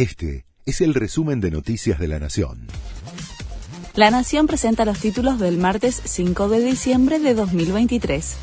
Este es el resumen de Noticias de la Nación. La Nación presenta los títulos del martes 5 de diciembre de 2023.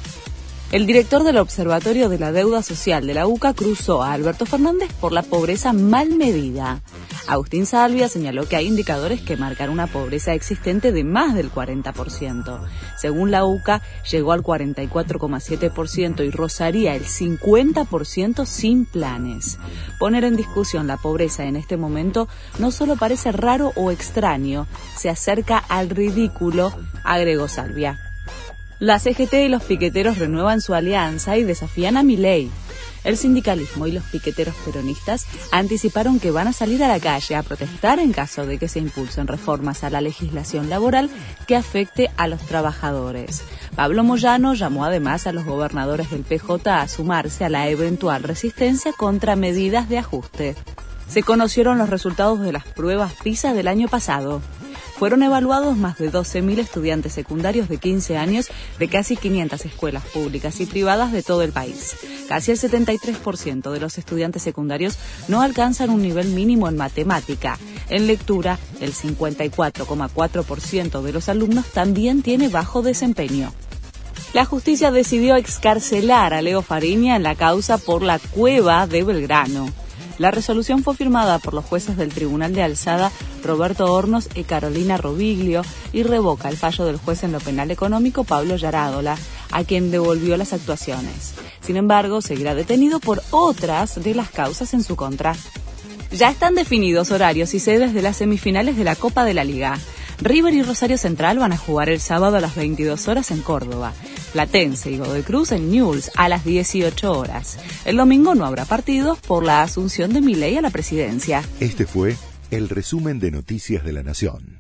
El director del Observatorio de la Deuda Social de la UCA cruzó a Alberto Fernández por la pobreza mal medida. Agustín Salvia señaló que hay indicadores que marcan una pobreza existente de más del 40%. Según la UCA, llegó al 44,7% y rozaría el 50% sin planes. Poner en discusión la pobreza en este momento no solo parece raro o extraño, se acerca al ridículo, agregó Salvia. La CGT y los piqueteros renuevan su alianza y desafían a Milei. El sindicalismo y los piqueteros peronistas anticiparon que van a salir a la calle a protestar en caso de que se impulsen reformas a la legislación laboral que afecte a los trabajadores. Pablo Moyano llamó además a los gobernadores del PJ a sumarse a la eventual resistencia contra medidas de ajuste. Se conocieron los resultados de las pruebas PISA del año pasado fueron evaluados más de 12.000 estudiantes secundarios de 15 años de casi 500 escuelas públicas y privadas de todo el país. Casi el 73% de los estudiantes secundarios no alcanzan un nivel mínimo en matemática. En lectura, el 54,4% de los alumnos también tiene bajo desempeño. La justicia decidió excarcelar a Leo Fariña en la causa por la cueva de Belgrano. La resolución fue firmada por los jueces del Tribunal de Alzada Roberto Hornos y Carolina Robiglio y revoca el fallo del juez en lo penal económico Pablo Yarádola, a quien devolvió las actuaciones. Sin embargo, seguirá detenido por otras de las causas en su contra. Ya están definidos horarios y sedes de las semifinales de la Copa de la Liga. River y Rosario Central van a jugar el sábado a las 22 horas en Córdoba. Platense y Godoy Cruz en Newell's a las 18 horas. El domingo no habrá partidos por la asunción de Milei a la presidencia. Este fue el resumen de Noticias de la Nación.